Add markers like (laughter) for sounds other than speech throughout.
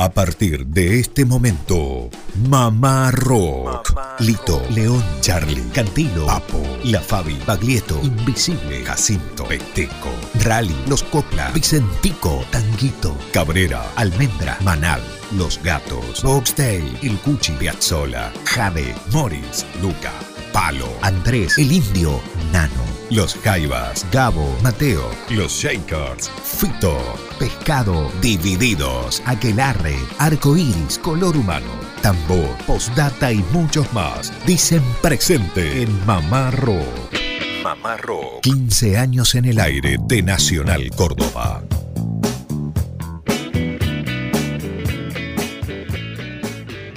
A partir de este momento, Mamá Rock. Lito, León, Charlie, Cantilo, Papo, La Fabi, Baglietto, Invisible, Jacinto, Peteco, Rally, Los Copla, Vicentico, Tanguito, Cabrera, Almendra, Manal, Los Gatos, Boxtail, El Cuchi, Piazzola, Jade, Morris, Luca, Palo, Andrés, El Indio, Nano, Los Jaivas, Gabo, Mateo, Los Shakers, Fito, Pescado, Divididos, Aquelarre, Arcoiris, Color Humano, Tambor, Postdata y muchos más. Dicen presente en Mamá Rock. Mamá Rock. 15 años en el aire de Nacional Córdoba.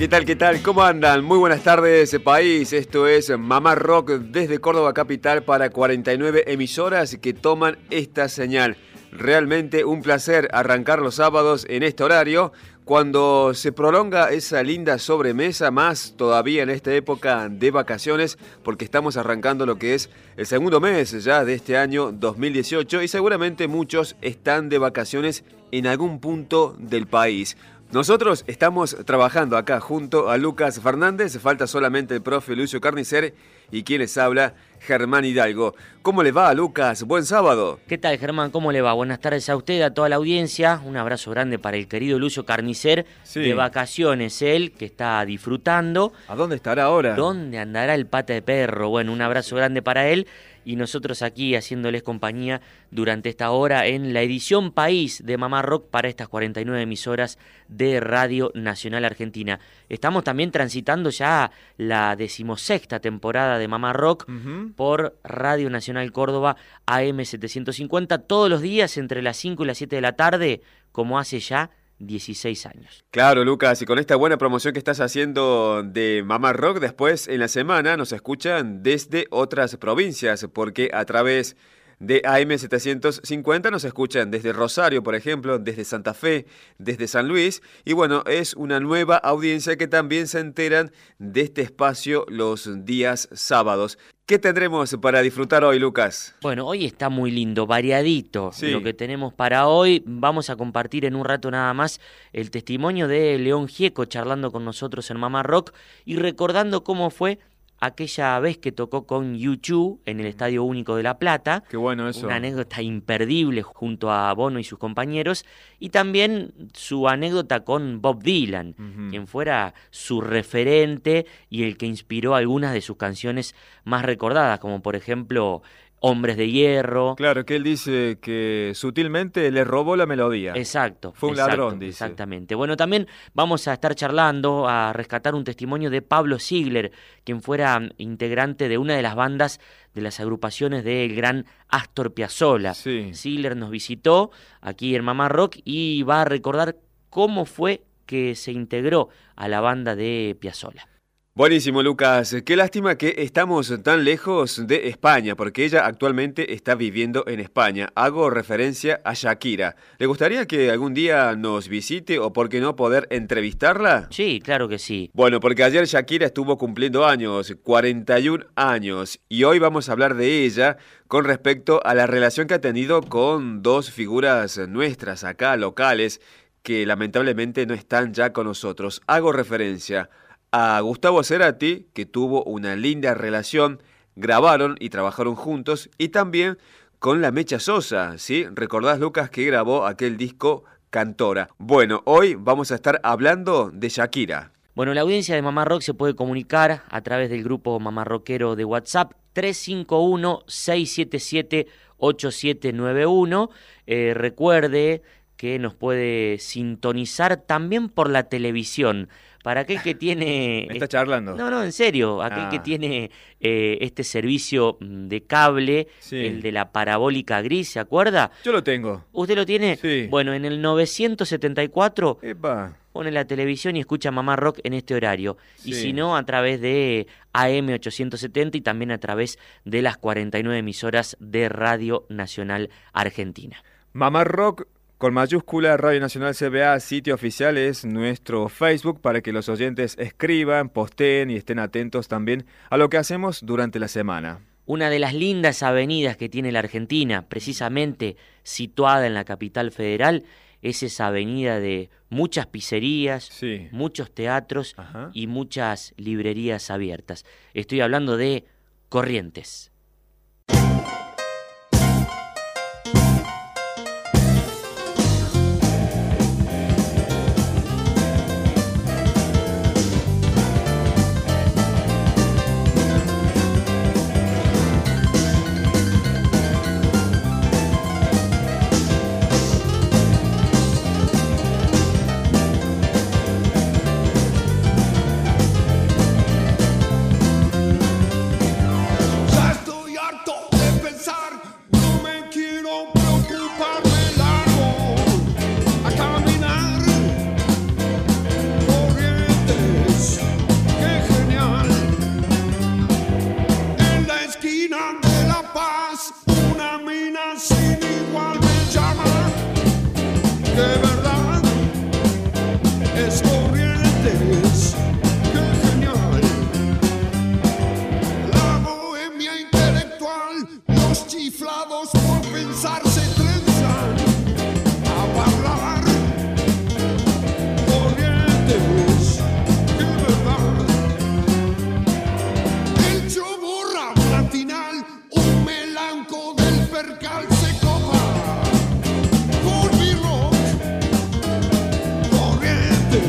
¿Qué tal, qué tal? ¿Cómo andan? Muy buenas tardes, país. Esto es Mamá Rock desde Córdoba Capital para 49 emisoras que toman esta señal. Realmente un placer arrancar los sábados en este horario cuando se prolonga esa linda sobremesa, más todavía en esta época de vacaciones, porque estamos arrancando lo que es el segundo mes ya de este año 2018 y seguramente muchos están de vacaciones en algún punto del país. Nosotros estamos trabajando acá junto a Lucas Fernández, falta solamente el profe Lucio Carnicer y quienes habla, Germán Hidalgo. ¿Cómo le va, Lucas? Buen sábado. ¿Qué tal, Germán? ¿Cómo le va? Buenas tardes a usted, a toda la audiencia. Un abrazo grande para el querido Lucio Carnicer, de vacaciones él, que está disfrutando. ¿A dónde estará ahora? ¿Dónde andará el pata de perro? Bueno, un abrazo grande para él y nosotros aquí haciéndoles compañía durante esta hora en la edición País de Mamá Rock para estas 49 emisoras de Radio Nacional Argentina. Estamos también transitando ya la decimosexta temporada de Mamá Rock por Radio Nacional Córdoba AM750 todos los días entre las 5 y las 7 de la tarde, como hace ya 16 años. Claro, Lucas, y con esta buena promoción que estás haciendo de Mamá Rock, después en la semana nos escuchan desde otras provincias, porque a través de AM750 nos escuchan desde Rosario, por ejemplo, desde Santa Fe, desde San Luis, y bueno, es una nueva audiencia que también se enteran de este espacio los días sábados. ¿Qué tendremos para disfrutar hoy, Lucas? Bueno, hoy está muy lindo, variadito lo que tenemos para hoy. Vamos a compartir en un rato nada más el testimonio de León Gieco charlando con nosotros en Mamá Rock y recordando cómo fue aquella vez que tocó con YouTube en el Estadio Único de La Plata. Qué bueno eso. Una anécdota imperdible junto a Bono y sus compañeros. Y también su anécdota con Bob Dylan, quien fuera su referente y el que inspiró algunas de sus canciones más recordadas, como por ejemplo Hombres de Hierro. Claro, que él dice que sutilmente le robó la melodía. Exacto. Fue un ladrón, dice. Exactamente. Bueno, también vamos a estar charlando, a rescatar un testimonio de Pablo Ziegler, quien fuera integrante de una de las bandas de las agrupaciones del gran Astor Piazzolla. Sí. Ziegler nos visitó aquí en Mamá Rock y va a recordar cómo fue que se integró a la banda de Piazzolla. Buenísimo, Lucas. Qué lástima que estamos tan lejos de España, porque ella actualmente está viviendo en España. Hago referencia a Shakira. ¿Le gustaría que algún día nos visite o, por qué no, poder entrevistarla? Sí, claro que sí. Bueno, porque ayer Shakira estuvo cumpliendo años, 41 años, y hoy vamos a hablar de ella con respecto a la relación que ha tenido con dos figuras nuestras acá, locales, que lamentablemente no están ya con nosotros. Hago referencia a Gustavo Cerati, que tuvo una linda relación, grabaron y trabajaron juntos, y también con la Mecha Sosa, ¿sí? ¿Recordás, Lucas, que grabó aquel disco Cantora? Bueno, hoy vamos a estar hablando de Shakira. Bueno, la audiencia de Mamá Rock se puede comunicar a través del grupo Mamá Rockero de WhatsApp 351-677-8791. Eh, recuerde que nos puede sintonizar también por la televisión. Para aquel que tiene... (laughs) ¿Me está charlando? No, no, en serio. Aquel que ah. tiene eh, este servicio mm, de cable, el de la parabólica gris, ¿se acuerda? Yo lo tengo. ¿Usted lo tiene? Sí. Bueno, en el 974... Epa pone la televisión y escucha Mamá Rock en este horario. Y si no, a través de AM870 y también a través de las 49 emisoras de Radio Nacional Argentina. Mamá Rock con mayúscula, Radio Nacional CBA, sitio oficial es nuestro Facebook para que los oyentes escriban, posteen y estén atentos también a lo que hacemos durante la semana. Una de las lindas avenidas que tiene la Argentina, precisamente situada en la capital federal, es esa avenida de muchas pizzerías, Sí. muchos teatros Ajá. y muchas librerías abiertas. Estoy hablando de Corrientes.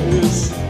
Corrientes,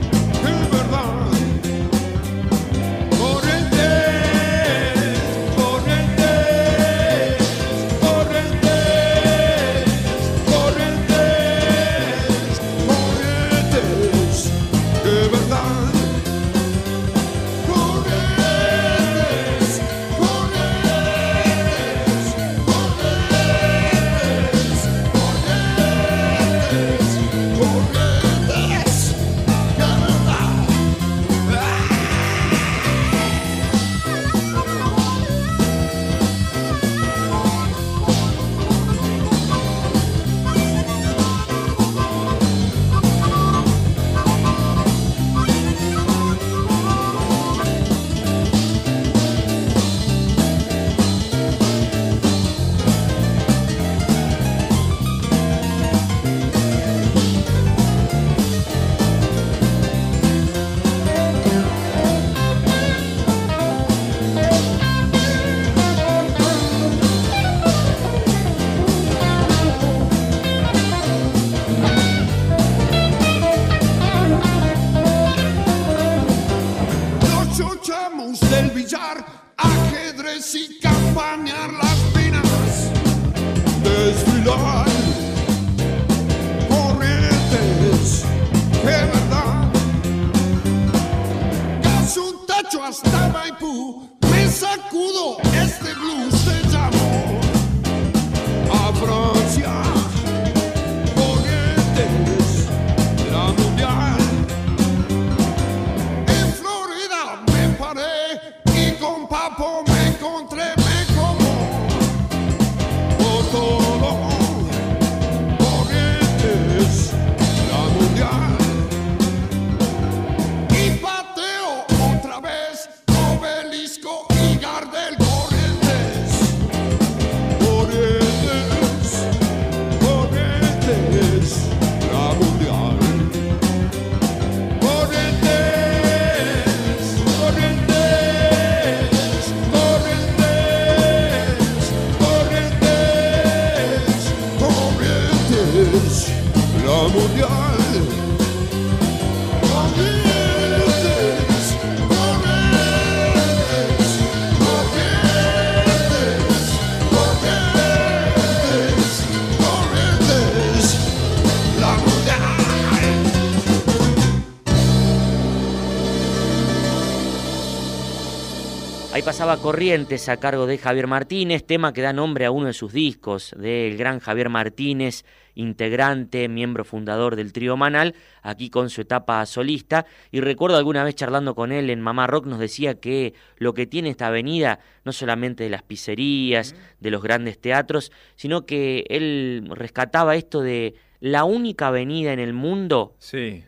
pasaba Corrientes a cargo de Javier Martínez, tema que da nombre a uno de sus discos, del gran Javier Martínez, integrante, miembro fundador del trío Manal, aquí con su etapa solista. Y recuerdo alguna vez charlando con él en Mamá Rock nos decía que lo que tiene esta avenida, no solamente de las pizzerías, de los grandes teatros, sino que él rescataba esto de la única avenida en el mundo Sí.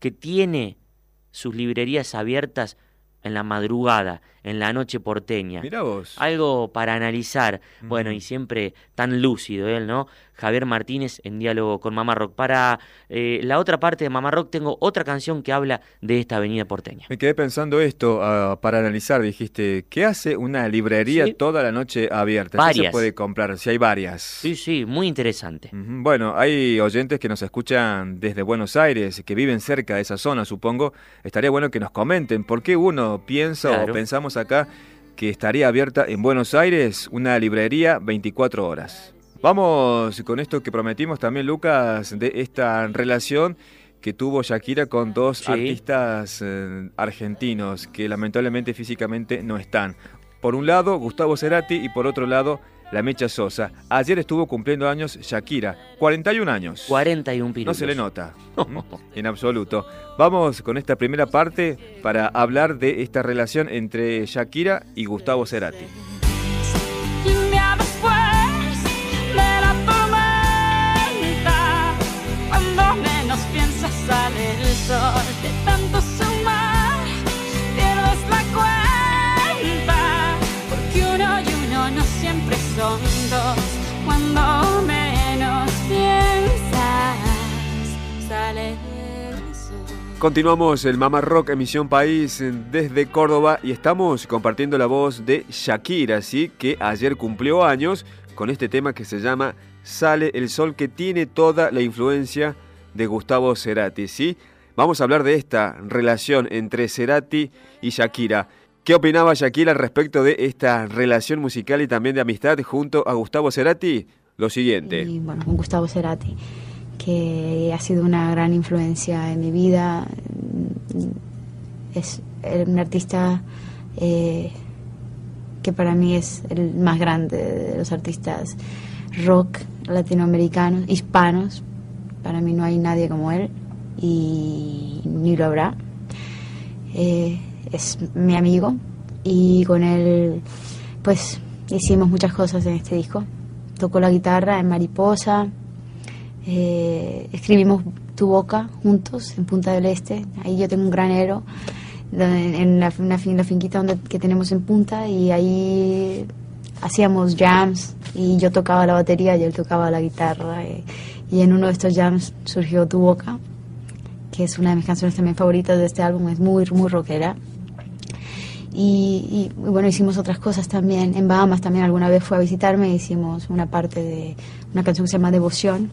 que tiene sus librerías abiertas en la madrugada, en la noche porteña. Mirá vos. Algo para analizar. Bueno, y siempre tan lúcido él, ¿no? Javier Martínez en diálogo con Mamá Rock. Para eh, la otra parte de Mamá Rock tengo otra canción que habla de esta avenida porteña. Me quedé pensando esto ah, para analizar, dijiste, ¿qué hace una librería toda la noche abierta? Varias. ¿Qué se puede comprar? Si hay varias. Sí, sí, muy interesante. Bueno, hay oyentes que nos escuchan desde Buenos Aires, que viven cerca de esa zona, supongo. Estaría bueno que nos comenten por qué uno piensa o pensamos acá que estaría abierta en Buenos Aires una librería 24 horas. Vamos con esto que prometimos también, Lucas, de esta relación que tuvo Shakira con dos artistas eh, argentinos que lamentablemente físicamente no están. Por un lado, Gustavo Cerati y por otro lado, la Mecha Sosa. Ayer estuvo cumpliendo años Shakira, 41 años. 41 pirulos. No se le nota, en absoluto. Vamos con esta primera parte para hablar de esta relación entre Shakira y Gustavo Cerati. Continuamos el Mama Rock Emisión País desde Córdoba y estamos compartiendo la voz de Shakira, ¿sí? que ayer cumplió años con este tema que se llama Sale el Sol, que tiene toda la influencia de Gustavo Cerati, ¿sí? Vamos a hablar de esta relación entre Cerati y Shakira. ¿Qué opinaba Shakira respecto de esta relación musical y también de amistad junto a Gustavo Cerati? Lo siguiente. bueno, con Gustavo Cerati, que ha sido una gran influencia en mi vida. Es un artista eh, que para mí es el más grande de los artistas rock latinoamericanos, hispanos, para mí no hay nadie como él y ni lo habrá. Eh, es mi amigo y con él pues hicimos muchas cosas en este disco. Tocó la guitarra en Mariposa, eh, escribimos Tu Boca juntos en Punta del Este. Ahí yo tengo un granero en la, una, la finquita donde, que tenemos en Punta y ahí hacíamos jams y yo tocaba la batería y él tocaba la guitarra. Y, y en uno de estos jams surgió Tu Boca, que es una de mis canciones también favoritas de este álbum, es muy, muy rockera. Y, bueno, hicimos otras cosas también. En Bahamas también alguna vez fue a visitarme, hicimos una parte de una canción que se llama Devoción.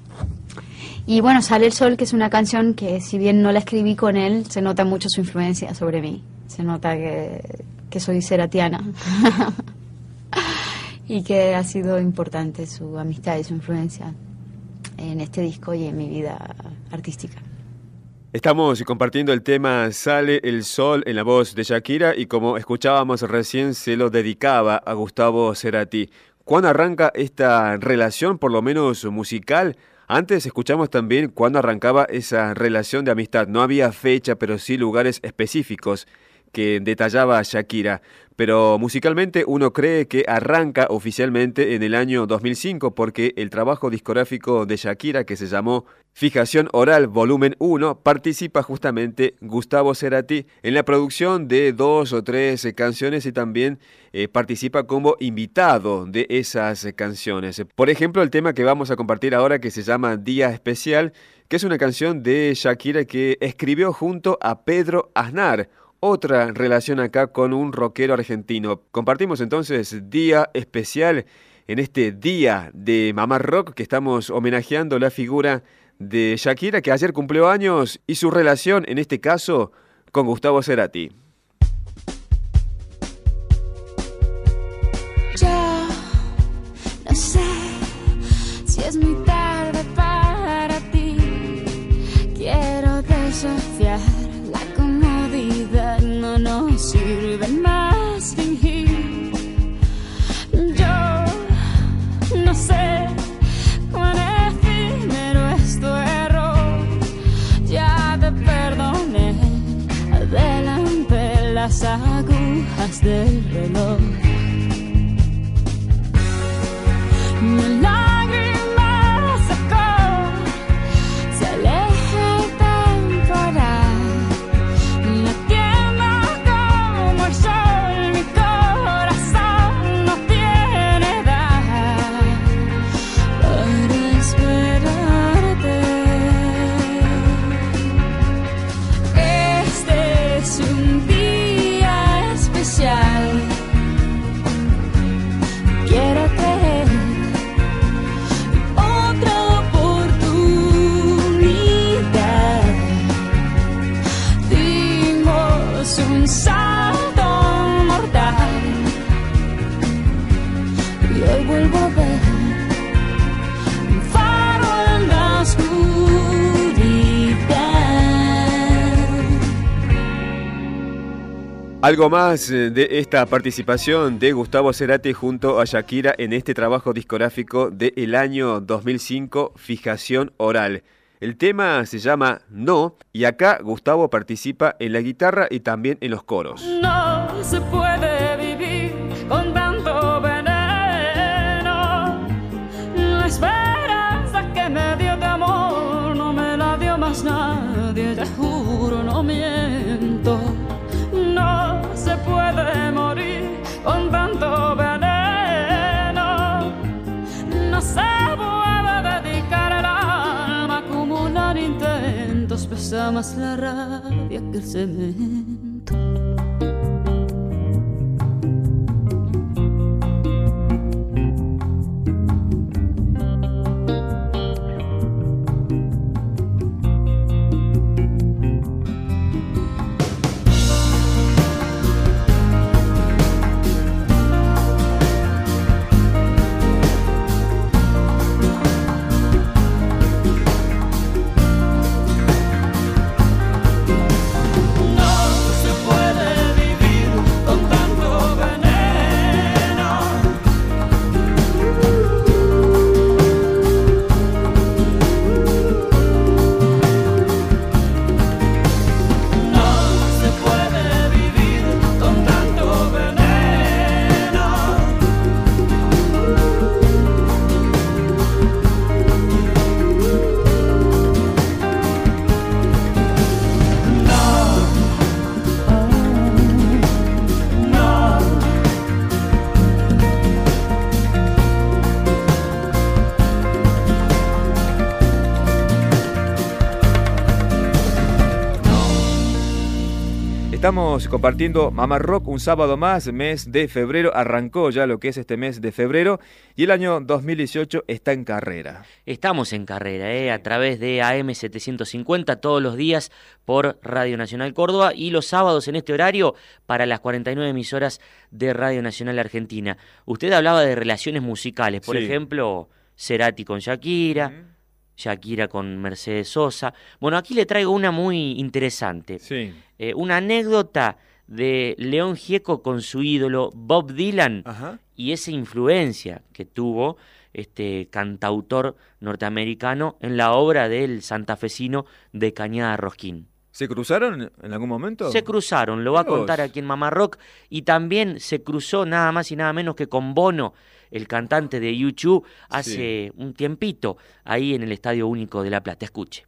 Y bueno, Sale el Sol, que es una canción que si bien no la escribí con él, se nota mucho su influencia sobre mí. Se nota que, que soy seratiana. (laughs) y que ha sido importante su amistad y su influencia en este disco y en mi vida artística. Estamos compartiendo el tema Sale el Sol en la voz de Shakira y como escuchábamos recién se lo dedicaba a Gustavo Cerati. ¿Cuándo arranca esta relación, por lo menos musical? Antes escuchamos también cuándo arrancaba esa relación de amistad. No había fecha, pero sí lugares específicos que detallaba Shakira pero musicalmente uno cree que arranca oficialmente en el año 2005 porque el trabajo discográfico de Shakira que se llamó Fijación Oral Volumen 1 participa justamente Gustavo Cerati en la producción de dos o tres canciones y también eh, participa como invitado de esas canciones. Por ejemplo, el tema que vamos a compartir ahora que se llama Día Especial, que es una canción de Shakira que escribió junto a Pedro Aznar, otra relación acá con un rockero argentino. Compartimos entonces día especial en este día de Mamá Rock que estamos homenajeando la figura de Shakira que ayer cumplió años y su relación en este caso con Gustavo Cerati. Agujas del reloj. Algo más eh, de esta participación de Gustavo Cerati junto a Shakira en este trabajo discográfico del año 2005, Fijación Oral. El tema se llama No y acá Gustavo participa en la guitarra y también en los coros. No se puede vivir con tanto veneno. La esperanza que me dio de amor no me la dio más nadie, te juro, no. Puede morir con tanto veneno. No se puede dedicar el alma a acumular intentos, pesa más la rabia que el cemento. Estamos compartiendo Mamá Rock un sábado más, mes de febrero. Arrancó ya lo que es este mes de febrero y el año 2018 está en carrera. Estamos en carrera, ¿eh? a través de AM750 todos los días por Radio Nacional Córdoba y los sábados en este horario para las 49 emisoras de Radio Nacional Argentina. Usted hablaba de relaciones musicales, por Sí. ejemplo, Cerati con Shakira, Shakira con Mercedes Sosa. Bueno, aquí le traigo una muy interesante. Sí. Eh, una anécdota de León Gieco con su ídolo Bob Dylan Ajá. y esa influencia que tuvo este cantautor norteamericano en la obra del santafesino de Cañada Rosquín. ¿Se cruzaron en algún momento? Se cruzaron, lo va a contar aquí en Mamá Rock, y también se cruzó nada más y nada menos que con Bono, el cantante de YouTube, hace un tiempito, ahí en el Estadio Único de La Plata. Escuche.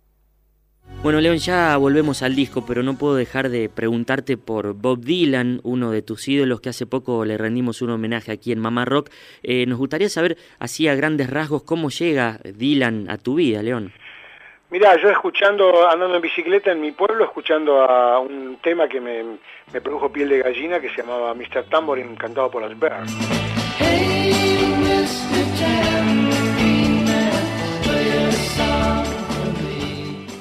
Bueno, León, ya volvemos al disco, pero no puedo dejar de preguntarte por Bob Dylan, uno de tus ídolos que hace poco le rendimos un homenaje aquí en Mamá Rock. Eh, nos gustaría saber, así a grandes rasgos, cómo llega Dylan a tu vida, León. Mirá, yo escuchando, andando en bicicleta en mi pueblo, escuchando a un tema que me, me produjo piel de gallina que se llamaba Mr. Tambourine, cantado por los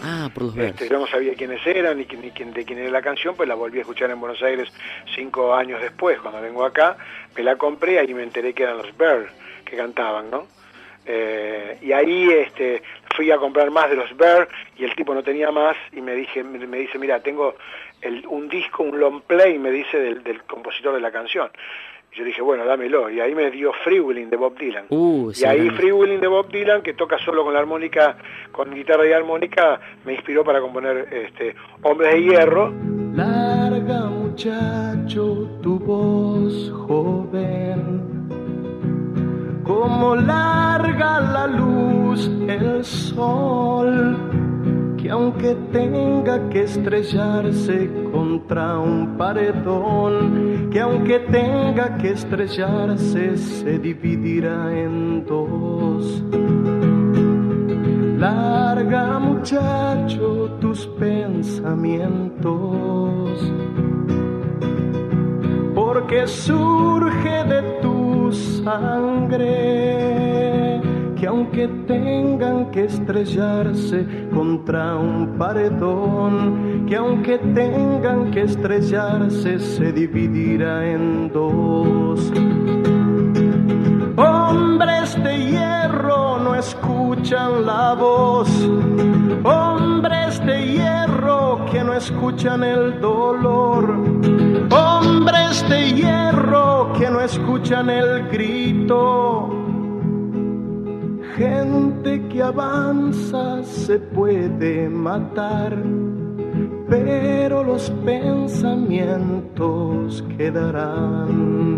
Ah, Este, yo no sabía quiénes eran ni, de quién era la canción, pues la volví a escuchar en Buenos Aires cinco años después, cuando vengo acá, me la compré, ahí me enteré que eran los Bears que cantaban, ¿no? Eh, y ahí este, fui a comprar más de los Bears y el tipo no tenía más y me dije me, me dice, mira, tengo el- un disco, un long play, me dice, del, del compositor de la canción. Yo dije, bueno, dámelo. Y ahí me dio Free Willing de Bob Dylan. Uh, y ahí Free Willing de Bob Dylan, que toca solo con la armónica, con guitarra y armónica, me inspiró para componer este, Hombres de Hierro. Larga muchacho tu voz joven, como larga la luz el sol, que aunque tenga que estrellarse contra un paredón, que aunque tenga que estrellarse se dividirá en dos. Larga muchacho tus pensamientos, porque surge de tu sangre, que aunque tengan que estrellarse contra un paredón, que aunque tengan que estrellarse se dividirá en dos. Hombres de hierro no escuchan la voz, hombres de hierro que no escuchan el dolor. Hombres de hierro que no escuchan el grito. Gente que avanza se puede matar, pero los pensamientos quedarán.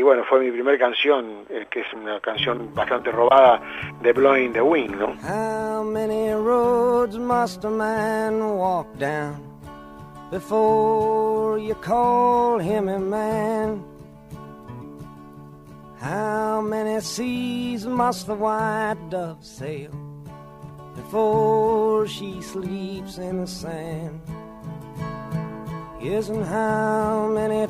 Y bueno, fue mi primera canción, eh, que es una canción bastante robada de Blowing the Wind, ¿no? How many roads must a man walk down before you call him a man? How many seas must the white dove sail before she sleeps in the sand? And how many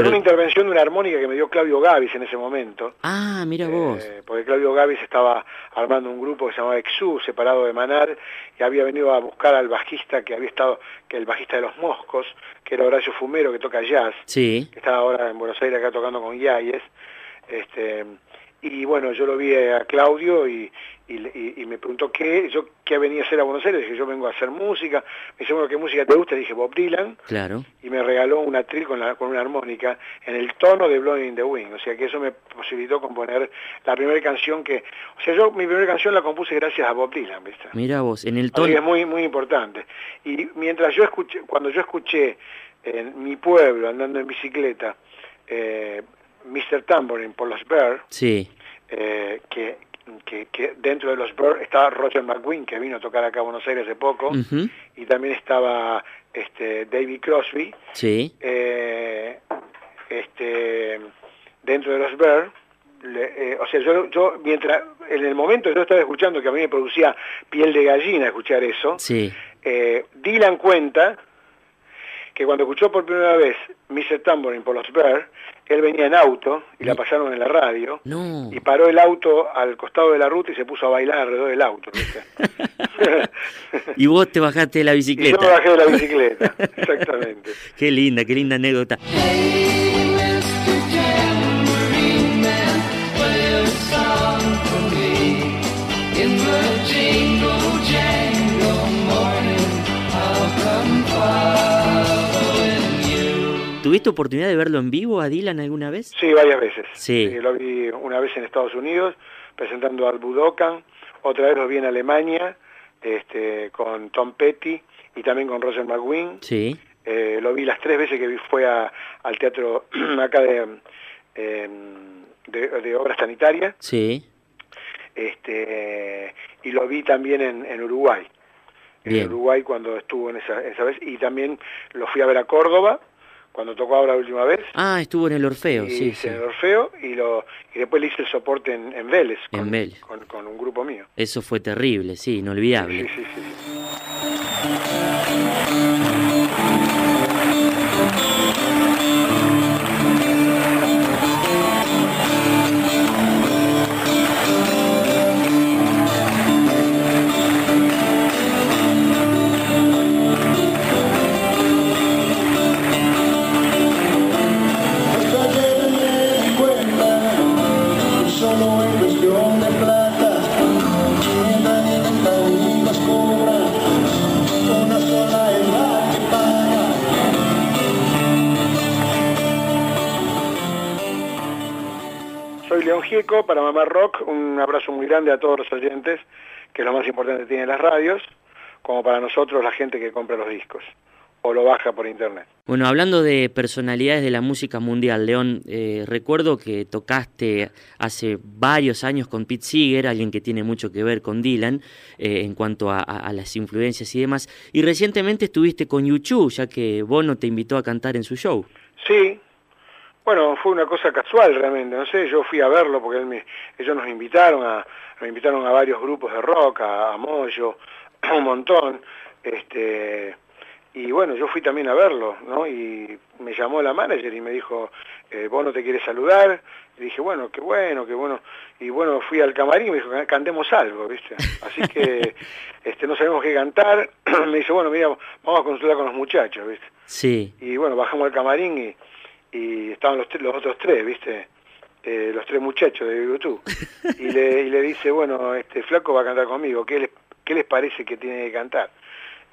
Con Pero- una intervención de una armónica que me dio Claudio Gavis en ese momento. Ah, mira vos. Eh, porque Claudio Gavis estaba armando un grupo que se llamaba Exu, separado de Manar, y había venido a buscar al bajista que había estado, que el bajista de los Moscos, que era Horacio Fumero, que toca jazz, Sí. que está ahora en Buenos Aires acá tocando con Yayes. Este, y bueno, yo lo vi a Claudio y, y, y- y me preguntó qué, yo qué venía a hacer a Buenos Aires. Dije, yo vengo a hacer música. Me dice, bueno, ¿qué música te gusta? Dije, Bob Dylan. Claro. Y me regaló una tril con, la- con una armónica en el tono de Blowing in the Wind. O sea que eso me posibilitó componer la primera canción que... O sea, yo mi primera canción la compuse gracias a Bob Dylan, ¿viste? Mira vos, en el Así que es tono. muy, muy importante. Y mientras yo escuché, cuando yo escuché en mi pueblo, andando en bicicleta, eh, Mr. Tambourine por los Bear, Sí. eh, que, que, que dentro de los Bear estaba Roger McGuinn, que vino a tocar acá a Buenos Aires hace poco, y también estaba este, David Crosby, Sí. eh, este, dentro de los le- eh, o sea, yo, yo mientras, en el momento yo estaba escuchando que a mí me producía piel de gallina escuchar eso, Sí. eh, Dylan cuenta que cuando escuchó por primera vez Mr. Tambourine por los Bear, él venía en auto y la pasaron en la radio No. y paró el auto al costado de la ruta y se puso a bailar alrededor del auto. (laughs) Y vos te bajaste de la y yo me bicicleta. bajé de la bicicleta, (laughs) exactamente. Qué linda, qué linda anécdota. ¿Tuviste oportunidad de verlo en vivo a Dylan alguna vez? Sí, varias veces. Sí. lo vi una vez en Estados Unidos presentando al Budokan, otra vez lo vi en Alemania este, con Tom Petty y también con Roger McGuinn. Sí. Eh, lo vi las tres veces que vi, fue a- al teatro (clears throat) acá de, em, de, de obras sanitarias Sí. este, y lo vi también en, en Uruguay. En. Uruguay cuando estuvo en esa, esa vez y también lo fui a ver a Córdoba cuando tocó ahora la última vez. Ah, estuvo en el Orfeo, y sí, hice sí. en el Orfeo y, lo, y después le hice el soporte en, en Vélez, En con, Vélez. Con, con un grupo mío. Eso fue terrible, sí, inolvidable. Sí, sí, sí, sí. Muy grande a todos los oyentes, que es lo más importante que tienen las radios, como para nosotros la gente que compra los discos o lo baja por internet. Bueno, hablando de personalidades de la música mundial, León, eh, recuerdo que tocaste hace varios años con Pete Seeger, alguien que tiene mucho que ver con Dylan eh, en cuanto a, a- las influencias y demás, y recientemente estuviste con YouTube, ya que Bono te invitó a cantar en su show. Sí, Bueno, fue una cosa casual realmente, no sé, yo fui a verlo porque él me- ellos nos invitaron a, nos invitaron a varios grupos de rock, a, a Moyo, (clears throat) un montón, este, y bueno, yo fui también a verlo, ¿no? Y me llamó la manager y me dijo, eh, vos no te quieres saludar, y dije, bueno, qué bueno, qué bueno, y bueno, fui al camarín y me dijo, cantemos algo, ¿viste? Así que, (laughs) este, no sabemos qué cantar, (clears throat) me dice, bueno, mira, vamos a consultar con los muchachos, ¿viste? Sí. Y bueno, bajamos al camarín y, y estaban los, los otros tres, ¿viste? Eh, los tres muchachos de YouTube. Y le, y le dice, bueno, este flaco va a cantar conmigo, ¿qué les, ¿qué les parece que tiene que cantar?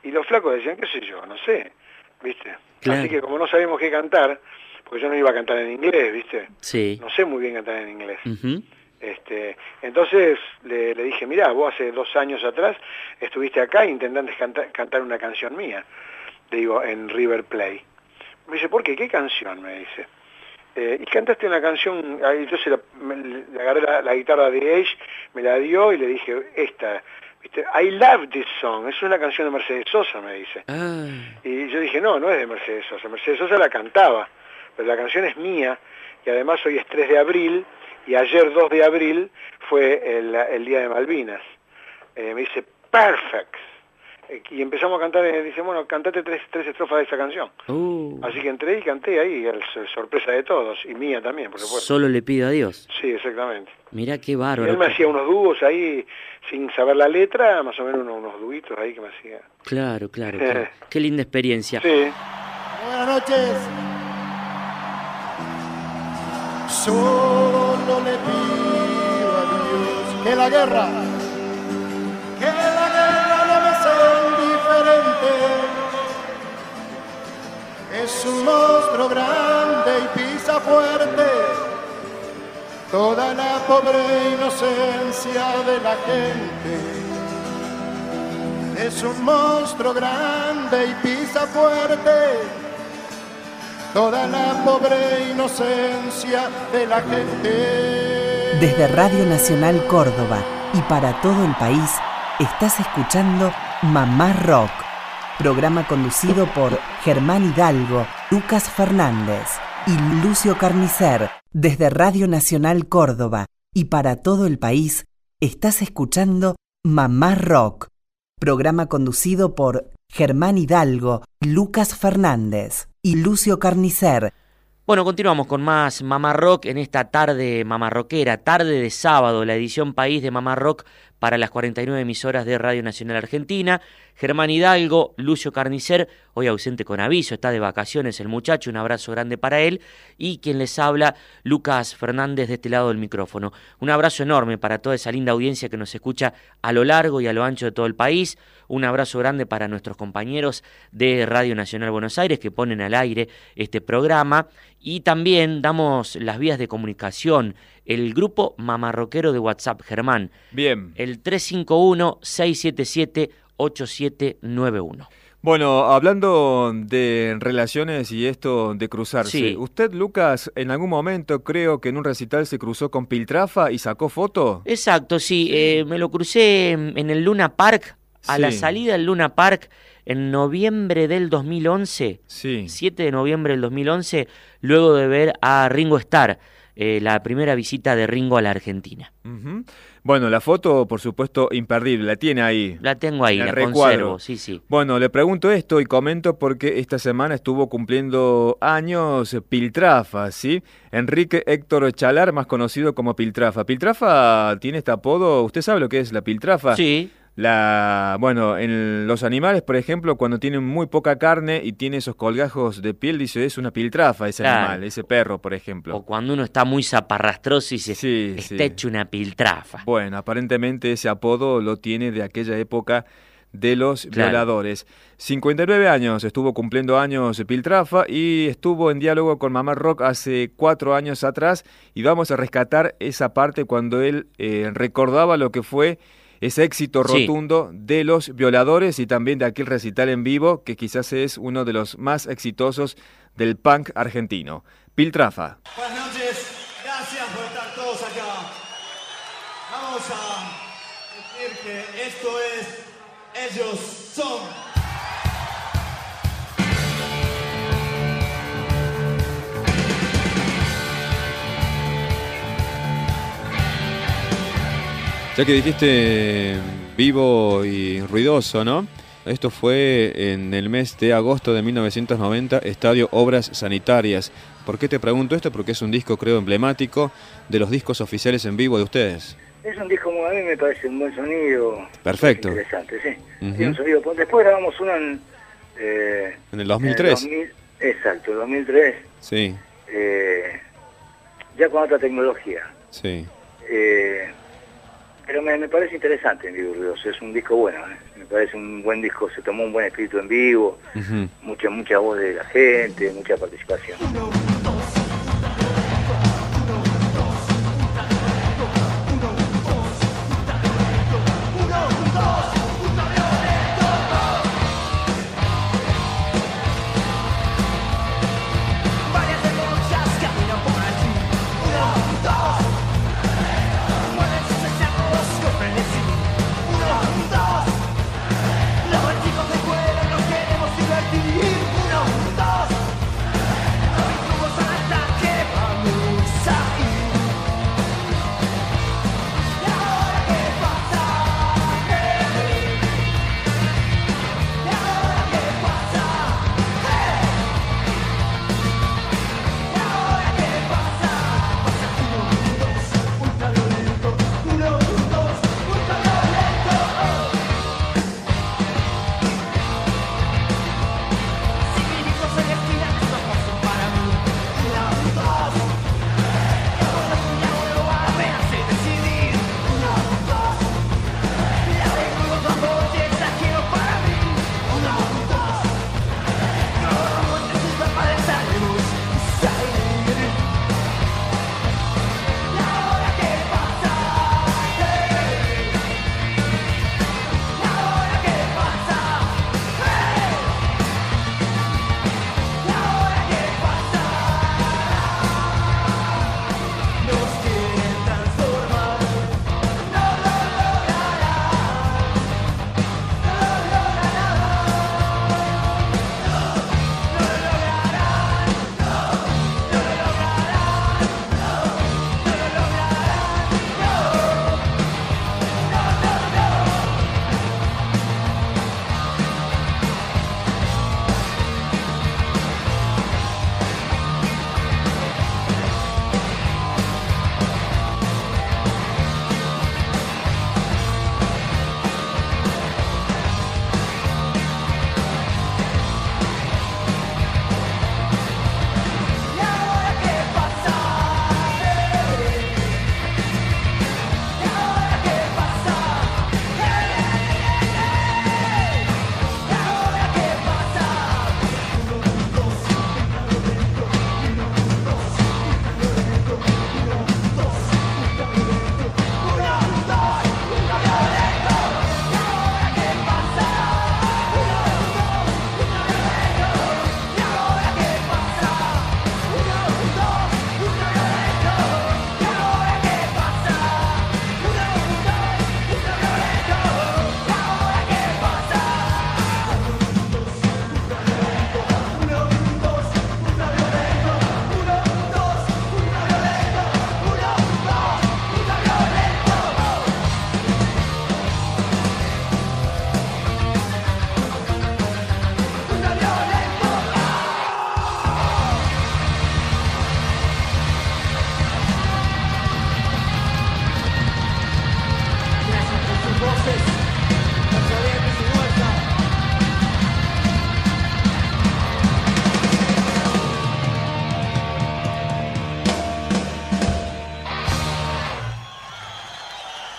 Y los flacos decían, qué sé yo, no sé, ¿viste? Claro. Así que como no sabemos qué cantar, porque yo no iba a cantar en inglés, ¿viste? Sí. No sé muy bien cantar en inglés. Este, entonces le, le dije, mirá, vos hace dos años atrás estuviste acá intentando cantar, cantar una canción mía, digo, en River Play. Me dice, ¿por qué? ¿Qué canción? Me dice. Eh, y cantaste una canción, la, me- le agarré la, la guitarra de Age, me la dio y le dije, esta, ¿viste? I love this song, es una canción de Mercedes Sosa, me dice. Ah, Y yo dije, no, no es de Mercedes Sosa. Mercedes Sosa la cantaba, pero la canción es mía y además hoy es 3 de abril y ayer 2 de abril fue el, el Día de Malvinas. Eh, me dice, perfect. Eh, Y empezamos a cantar, y dice, bueno, cantate tres, tres estrofas de esa canción. uh, Así que entré y canté ahí, el- sorpresa de todos, y mía también, por supuesto. solo le pido a Dios. Sí, exactamente. Mirá qué Y bárbaro. él me hacía unos dúos ahí, sin saber la letra, más o menos unos, unos duitos ahí que me hacía. Claro, claro, claro. (laughs) Qué linda experiencia. Sí. Buenas noches. Solo le pido a Dios que la guerra, Es un monstruo grande y pisa fuerte toda la pobre inocencia de la gente. Es un monstruo grande y pisa fuerte toda la pobre inocencia de la gente. Desde Radio Nacional Córdoba y para todo el país, estás escuchando Mamá Rock, programa conducido por Germán Hidalgo, Lucas Fernández y Lucio Carnicer. Desde Radio Nacional Córdoba y para todo el país, estás escuchando Mamá Rock, programa conducido por Germán Hidalgo, Lucas Fernández y Lucio Carnicer. Bueno, continuamos con más Mamá Rock en esta tarde mamarroquera, tarde de sábado, la edición País de Mamá Rock para las 49 emisoras de Radio Nacional Argentina. Germán Hidalgo, Lucio Carnicer, hoy ausente con aviso, está de vacaciones el muchacho, un abrazo grande para él. Y quien les habla, Lucas Fernández de este lado del micrófono. Un abrazo enorme para toda esa linda audiencia que nos escucha a lo largo y a lo ancho de todo el país. Un abrazo grande para nuestros compañeros de Radio Nacional Buenos Aires que ponen al aire este programa. Y también damos las vías de comunicación, el grupo mamarroquero de WhatsApp, Germán, Bien. el 351-677-8791. Bueno, hablando de relaciones y esto de cruzarse, Sí. ¿usted, Lucas, en algún momento creo que en un recital se cruzó con Piltrafa y sacó foto? Exacto, sí, eh, me lo crucé en el Luna Park, a la salida del Luna Park en noviembre del 2011, Sí. 7 de noviembre del 2011, luego de ver a Ringo Starr, eh, la primera visita de Ringo a la Argentina. Bueno, la foto, por supuesto, imperdible, la tiene ahí. La tengo ahí, la recuadro. conservo, sí, sí. Bueno, le pregunto esto y comento porque esta semana estuvo cumpliendo años Piltrafa, ¿sí? Enrique Héctor Chalar, más conocido como Piltrafa. ¿Piltrafa tiene este apodo? ¿Usted sabe lo que es la Piltrafa? Sí, La, bueno, en los animales, por ejemplo, cuando tienen muy poca carne y tiene esos colgajos de piel, dice es una piltrafa ese Claro. animal, ese perro, por ejemplo. o cuando uno está muy zaparrastroso y se Sí, está sí. hecho una piltrafa. Bueno, aparentemente ese apodo lo tiene de aquella época de los Claro. violadores. 59 años, estuvo cumpliendo años Piltrafa y estuvo en diálogo con Mamá Rock hace cuatro años atrás y vamos a rescatar esa parte cuando él eh, recordaba lo que fue ese éxito Sí. rotundo de los violadores y también de aquel recital en vivo que quizás es uno de los más exitosos del punk argentino. Piltrafa. Buenas noches, gracias por estar todos acá. Vamos a decir que esto es Ellos son. Ya que dijiste vivo y ruidoso, ¿no? Esto fue en el mes de agosto de 1990, Estadio Obras Sanitarias. ¿Por qué te pregunto esto? Porque es un disco, creo, emblemático de los discos oficiales en vivo de ustedes. Es un disco, a mí me parece un buen sonido. Perfecto. Interesante, sí. Ujú. Tiene un sonido. Después grabamos uno en... eh, En el 2003. en el 2000 exacto, el 2003. Sí, eh, ya con otra tecnología. sí. Eh, pero me, me parece interesante en vivo Ruidoso, es un disco bueno, ¿eh? me parece un buen disco, se tomó un buen espíritu en vivo, mucha mucha voz de la gente, mucha participación.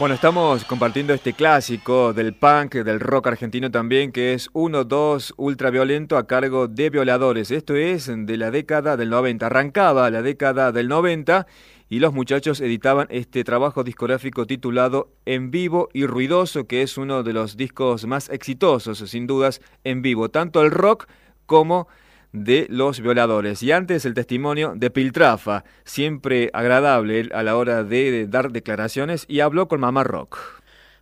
Bueno, estamos compartiendo este clásico del punk, del rock argentino también, que es 1-2 ultraviolento a cargo de violadores. Esto es de la década del 90. Arrancaba la década del 90 y los muchachos editaban este trabajo discográfico titulado En vivo y ruidoso, que es uno de los discos más exitosos, sin dudas, en vivo, tanto el rock como de los violadores. Y antes el testimonio de Piltrafa, siempre agradable a la hora de dar declaraciones, y habló con Mamá Rock.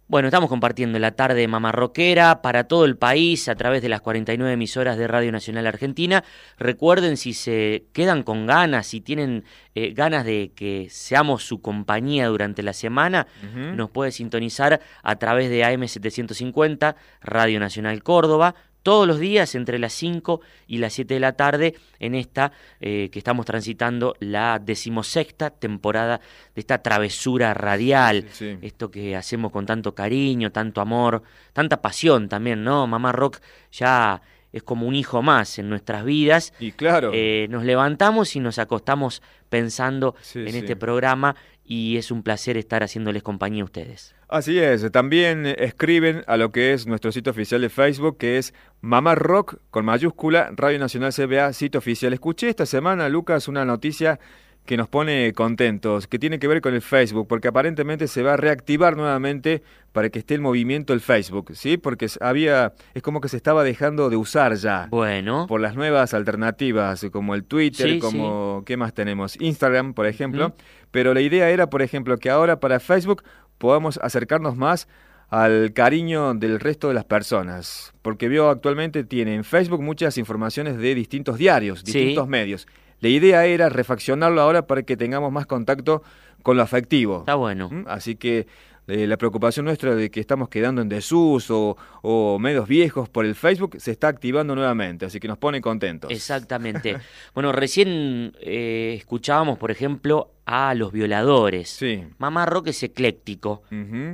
Bueno, estamos compartiendo la tarde de Mamá Rockera para todo el país a través de las 49 emisoras de Radio Nacional Argentina. Recuerden si se quedan con ganas, si tienen eh, ganas de que seamos su compañía durante la semana, nos puede sintonizar a través de AM750, Radio Nacional Córdoba, todos los días entre las 5 y las 7 de la tarde en esta eh, que estamos transitando la decimosexta temporada de esta travesura radial, Sí, sí. esto que hacemos con tanto cariño, tanto amor, tanta pasión también, ¿no? Mamá Rock ya es como un hijo más en nuestras vidas. Y claro. Eh, nos levantamos y nos acostamos pensando Sí, en este programa y es un placer estar haciéndoles compañía a ustedes. Así es, también escriben a lo que es nuestro sitio oficial de Facebook, que es Mamá Rock con mayúscula, Radio Nacional CBA, sitio oficial. Escuché esta semana, Lucas, una noticia que nos pone contentos, que tiene que ver con el Facebook, porque aparentemente se va a reactivar nuevamente para que esté el movimiento el Facebook, ¿sí? Porque había, es como que se estaba dejando de usar ya. Bueno. Por las nuevas alternativas, como el Twitter, Sí, como, ¿qué más tenemos? Instagram, por ejemplo. Pero la idea era, por ejemplo, que ahora para Facebook podamos acercarnos más al cariño del resto de las personas. Porque veo actualmente tiene en Facebook muchas informaciones de distintos diarios, Sí. distintos medios. La idea era refaccionarlo ahora para que tengamos más contacto con lo afectivo. Está bueno. ¿Mm? Así que eh, la preocupación nuestra de que estamos quedando en desuso o medios viejos por el Facebook se está activando nuevamente, así que nos pone contentos. Exactamente. (laughs) bueno, recién eh, escuchábamos, por ejemplo, a los violadores. Sí. Mamá Rock es ecléctico.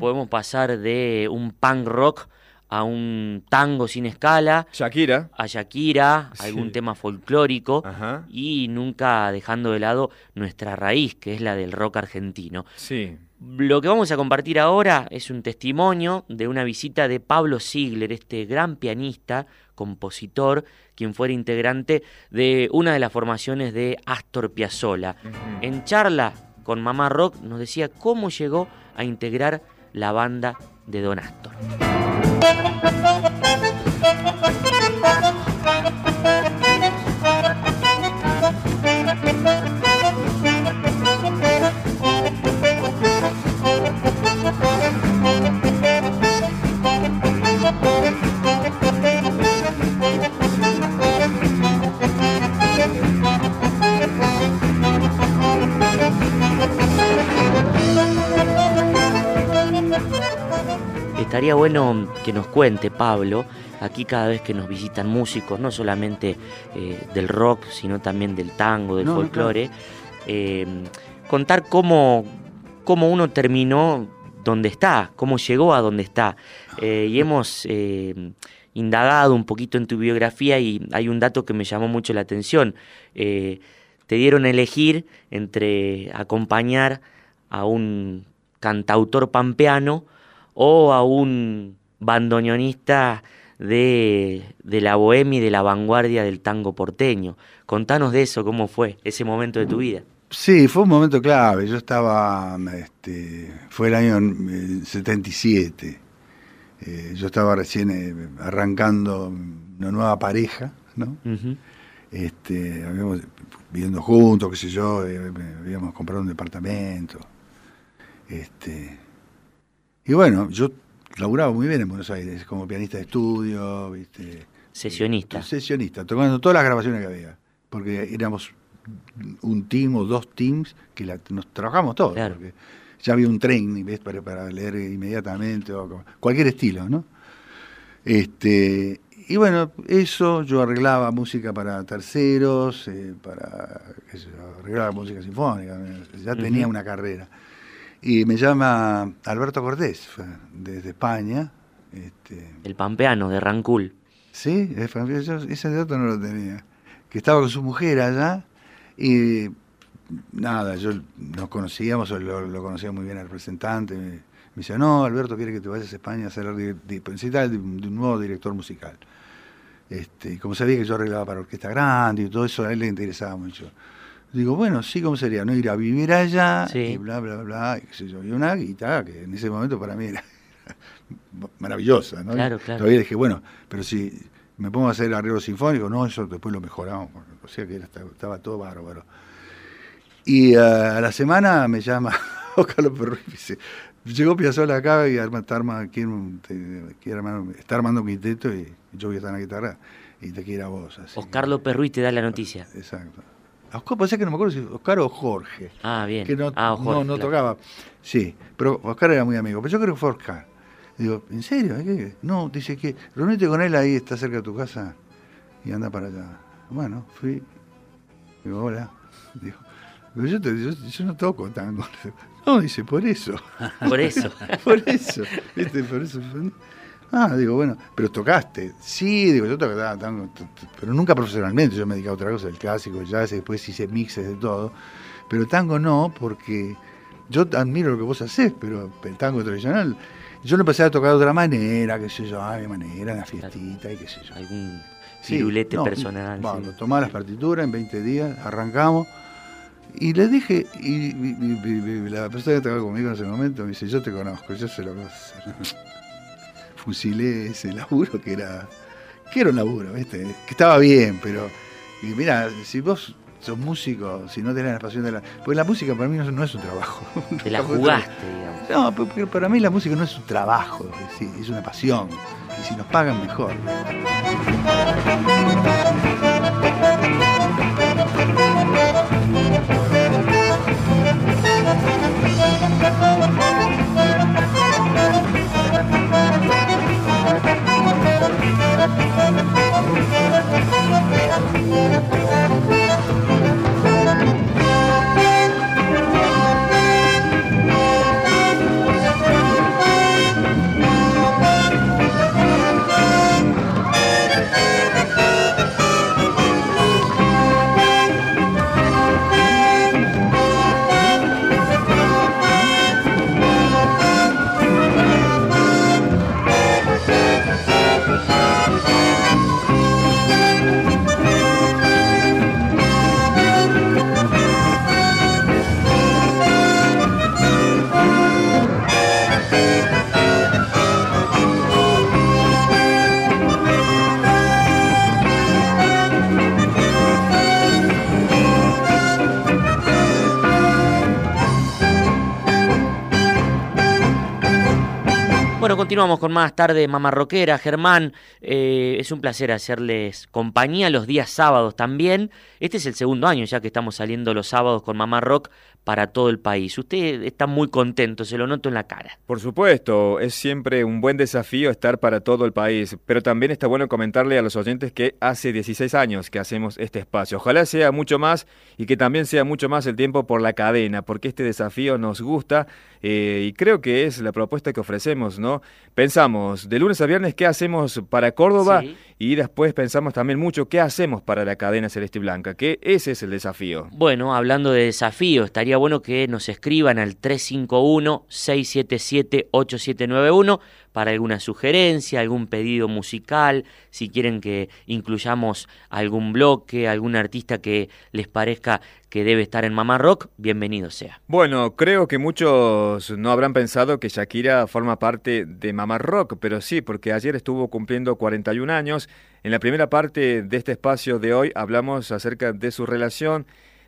Podemos pasar de un punk rock a un tango sin escala, Shakira. a Shakira, Sí. algún tema folclórico Ajá. y nunca dejando de lado nuestra raíz, que es la del rock argentino. Sí. Lo que vamos a compartir ahora es un testimonio de una visita de Pablo Ziegler, este gran pianista, compositor, quien fuera integrante de una de las formaciones de Astor Piazzolla. En charla con Mamá Rock nos decía cómo llegó a integrar la banda de Don Astor. Estaría bueno que nos cuente Pablo, aquí cada vez que nos visitan músicos, no solamente eh, del rock, sino también del tango, del No, no, folclore, eh, contar cómo, cómo uno terminó donde está, cómo llegó a donde está. Eh, y hemos indagado un poquito en tu biografía y hay un dato que me llamó mucho la atención. Te dieron a elegir entre acompañar a un cantautor pampeano o a un bandoneonista de, de la bohemia y de la vanguardia del tango porteño. Contanos de eso, cómo fue ese momento de tu vida. Sí, fue un momento clave. Yo estaba, este, fue el año eh, 77. Eh, yo estaba recién eh, arrancando una nueva pareja, ¿no? Este, habíamos viviendo juntos, qué sé yo, eh, habíamos comprado un departamento. Este, y bueno, yo laburaba muy bien en Buenos Aires, como pianista de estudio, ¿viste? Sesionista. Sesionista, tocando todas las grabaciones que había. Porque éramos un team o dos teams que la- nos trabajamos todos. Claro. Porque ya había un training, ¿ves? Para, para leer inmediatamente, o cualquier estilo, ¿no? Este, y bueno, eso, yo arreglaba música para terceros, eh, para, qué sé yo, arreglaba música sinfónica, ya tenía una carrera. Y me llama Alberto Cortés, desde España. Este, El pampeano de Rancul. Sí, yo ese dato no lo tenía. Que estaba con su mujer allá y nada, yo nos conocíamos, lo, lo conocía muy bien al representante. Me, me dice, no, Alberto quiere que te vayas a España a di- principal de, un de un nuevo director musical. Este, como sabía que yo arreglaba para orquesta grande y todo eso, a él le interesaba mucho. Digo, bueno, sí, ¿cómo sería? ¿No? Ir a vivir allá Sí. y bla, bla, bla, y qué sé yo. Y una guitarra que en ese momento para mí era (laughs) maravillosa, ¿no? Claro, claro. Todavía dije, bueno, pero si me pongo a hacer arreglo sinfónico, no, eso después lo mejoramos. O sea que era- estaba, todo bárbaro. Y eh, a la semana me llama (laughs) Carlos Perro y me dice, Llegó Piazzolla acá y arma, está, arma, quiere, te- quiere armar- está armando un quinteto y yo voy a estar en la guitarra y te quiere a vos. Así. Oscar López Ruiz te da la noticia. Exacto. A Oscar, pasa que no me acuerdo si Oscar o Jorge. Ah, bien. Que no, Ah, no, Jorge, no claro. tocaba. Sí, pero Oscar era muy amigo. Pero yo creo que fue Oscar. Digo, ¿en serio? ¿Qué? No, dice que reunite con él ahí, está cerca de tu casa y anda para allá. Bueno, fui. Digo, hola. Digo, pero yo, te- yo, yo no toco tango. (laughs) No, dice, por eso. (laughs) Por eso. (laughs) por eso. ¿Viste? Por eso. Ah, digo, bueno, pero tocaste. Sí, digo, yo tocaba pero nunca profesionalmente. Yo me dedicaba a otra cosa, el clásico, el jazz, después hice mixes de todo. Pero tango no, porque yo admiro lo que vos hacés, pero el tango tradicional, yo lo empecé a tocar de otra manera, qué sé yo, a mi manera, en la fiestita y qué sé yo. Algún Sí, pirulete no, personal. Bueno, sí. tomaba las partituras en 20 días, arrancamos. Y le dije, y, y- y- y- y la persona que estaba conmigo en ese momento me dice, yo te conozco, yo sé lo que vas a hacer. Fusilé ese laburo que era, que era un laburo, ¿viste? Que estaba bien, pero mira, si vos sos músico, si no tenés la pasión de la... Porque la música para mí no, es- no es un trabajo. (laughs) Te la jugaste, digamos. No, porque para mí la música no es un trabajo, es una pasión. Y si nos pagan, mejor. Continuamos con más tarde, Mamá Roquera, Germán. eh, es un placer hacerles compañía los días sábados también. Este es el segundo año ya que estamos saliendo los sábados con Mamá Rock para todo el país. Usted está muy contento, se lo noto en la cara. Por supuesto, es siempre un buen desafío estar para todo el país, pero también está bueno comentarle a los oyentes que hace 16 años que hacemos este espacio. Ojalá sea mucho más y que también sea mucho más el tiempo por la cadena, porque este desafío nos gusta eh, y creo que es la propuesta que ofrecemos, ¿no? Pensamos de lunes a viernes qué hacemos para Córdoba Sí. y después pensamos también mucho qué hacemos para la cadena Celeste y Blanca, que ese es el desafío. Bueno, hablando de desafío, estaría bueno que nos escriban al 351-677-8791 para alguna sugerencia, algún pedido musical, si quieren que incluyamos algún bloque, algún artista que les parezca que debe estar en Mamá Rock, bienvenido sea. Bueno, creo que muchos no habrán pensado que Shakira forma parte de Mamá Rock, pero sí, porque ayer estuvo cumpliendo 41 años. En la primera parte de este espacio de hoy hablamos acerca de su relación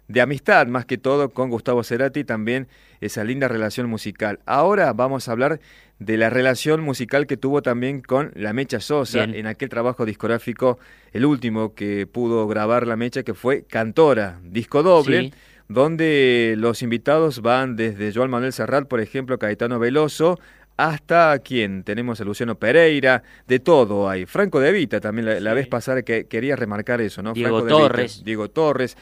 de amistad, más que todo con Gustavo Cerati, también esa linda relación musical. Ahora vamos a hablar de la relación musical que tuvo también con La Mecha Sosa Bien. en aquel trabajo discográfico, el último que pudo grabar La Mecha, que fue Cantora, disco doble Sí. donde los invitados van desde Joan Manuel Serrat, por ejemplo, Caetano Veloso, hasta quien tenemos a Luciano Pereira, de todo hay. Franco De Vita también la, la vez pasada que quería remarcar eso, ¿no? Diego Franco De Vita, Torres. Diego Torres,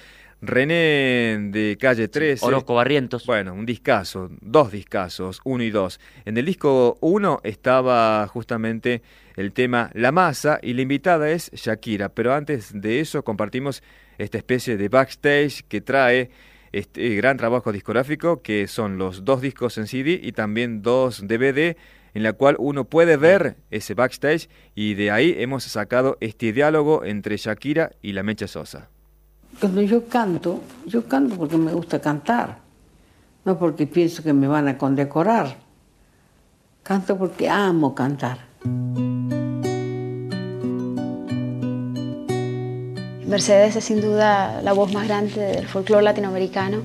René de Calle 13. Orozco Barrientos. Bueno, un discazo, dos discazos, uno y dos. En el disco uno estaba justamente el tema La Masa y la invitada es Shakira, pero antes de eso compartimos esta especie de backstage que trae este gran trabajo discográfico que son los dos discos en CD y también dos DVD en la cual uno puede ver ese backstage y de ahí hemos sacado este diálogo entre Shakira y la Mecha Sosa. Cuando yo canto, yo canto porque me gusta cantar, no porque pienso que me van a condecorar. Canto porque amo cantar. Mercedes es sin duda la voz más grande del folclore latinoamericano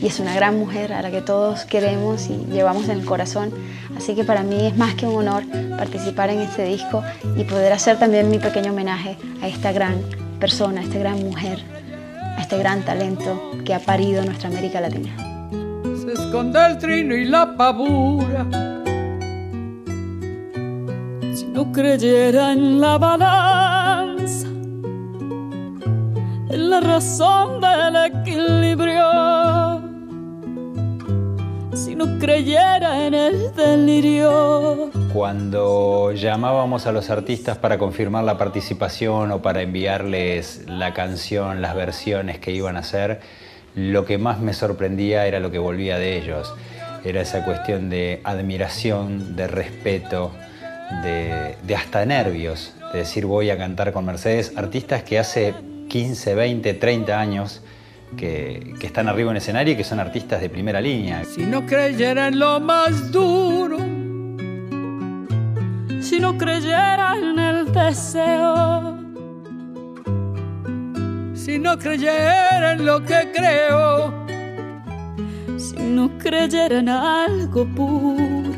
y es una gran mujer a la que todos queremos y llevamos en el corazón. Así que para mí es más que un honor participar en este disco y poder hacer también mi pequeño homenaje a esta gran persona, a esta gran mujer, a este gran talento que ha parido nuestra América Latina. se esconde el trino y la pavura. Si no creyera en la balanza, en la razón del equilibrio, si no creyera en el delirio, Cuando llamábamos a los artistas para confirmar la participación o para enviarles la canción, las versiones que iban a hacer, lo que más me sorprendía era lo que volvía de ellos. Era esa cuestión de admiración, de respeto, de, hasta nervios, de decir voy a cantar con Mercedes, artistas que hace 15, 20, 30 años que están arriba en escenario y que son artistas de primera línea. Si no creyera en lo más duro, si no creyera en el deseo, si no creyera en lo que creo, si no creyera en algo puro,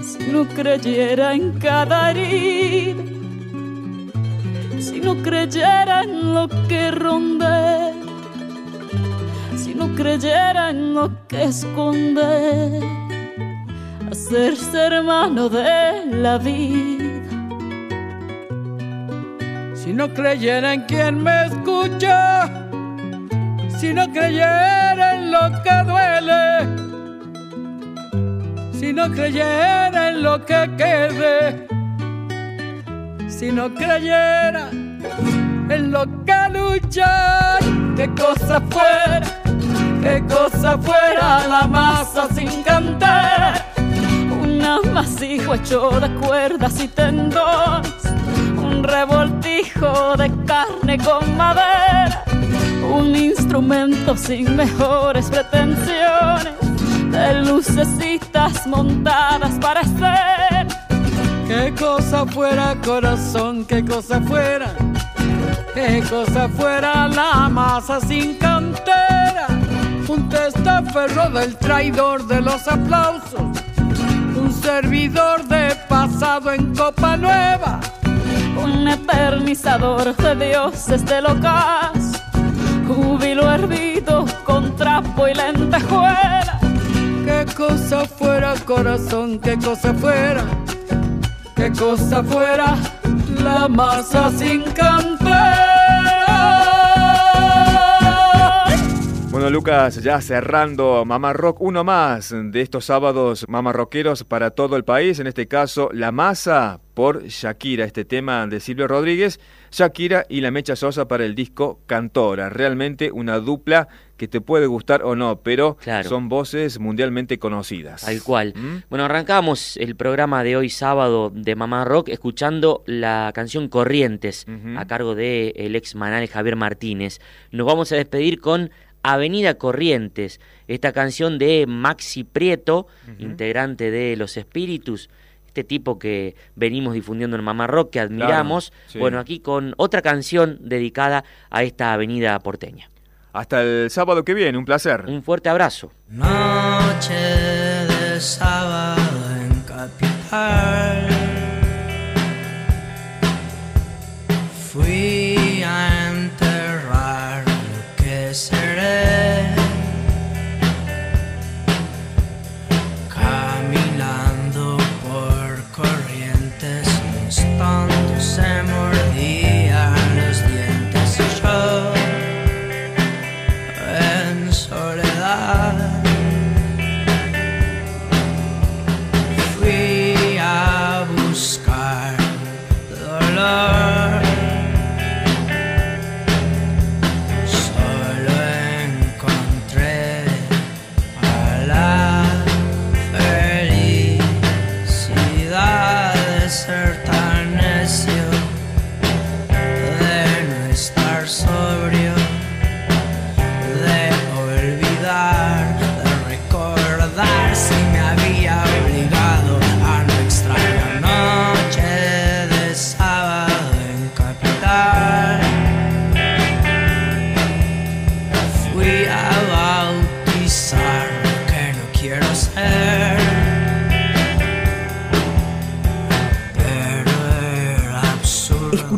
si no creyera en cada herida, si no creyera en lo que ronde, si no creyera en lo que esconde, hacerse hermano de la vida. si no creyera en quien me escucha, si no creyera en lo que duele, si no creyera en lo que quede, si no creyera en lo que lucha, qué cosa fuera, qué cosa fuera la masa sin cantar, amasijo hecho de cuerdas y tendones, un revoltijo de carne con madera, un instrumento sin mejores pretensiones, de lucecitas montadas para ser. qué cosa fuera corazón, qué cosa fuera, qué cosa fuera la masa sin cantera, un testaferro del traidor de los aplausos, servidor de pasado en copa nueva, un eternizador de dioses del ocaso, júbilo hervido con trapo y lentejuela. qué cosa fuera corazón, qué cosa fuera, qué cosa fuera la masa sin cantar. Bueno, Lucas, ya cerrando Mamá Rock, uno más de estos sábados mamarroqueros para todo el país, en este caso La Masa por Shakira, este tema de Silvio Rodríguez, Shakira y la Mecha Sosa para el disco Cantora. Realmente una dupla que te puede gustar o no, pero Claro. son voces mundialmente conocidas. Tal cual. Bueno, arrancamos el programa de hoy sábado de Mamá Rock escuchando la canción Corrientes a cargo de el ex manal Javier Martínez. Nos vamos a despedir con Avenida Corrientes, esta canción de Maxi Prieto, integrante de Los Espíritus, este tipo que venimos difundiendo en Mamá Rock, que admiramos. sí. Bueno, aquí con otra canción dedicada a esta avenida porteña. Hasta el sábado que viene, un placer. Un fuerte abrazo. Noche de sábado en capital.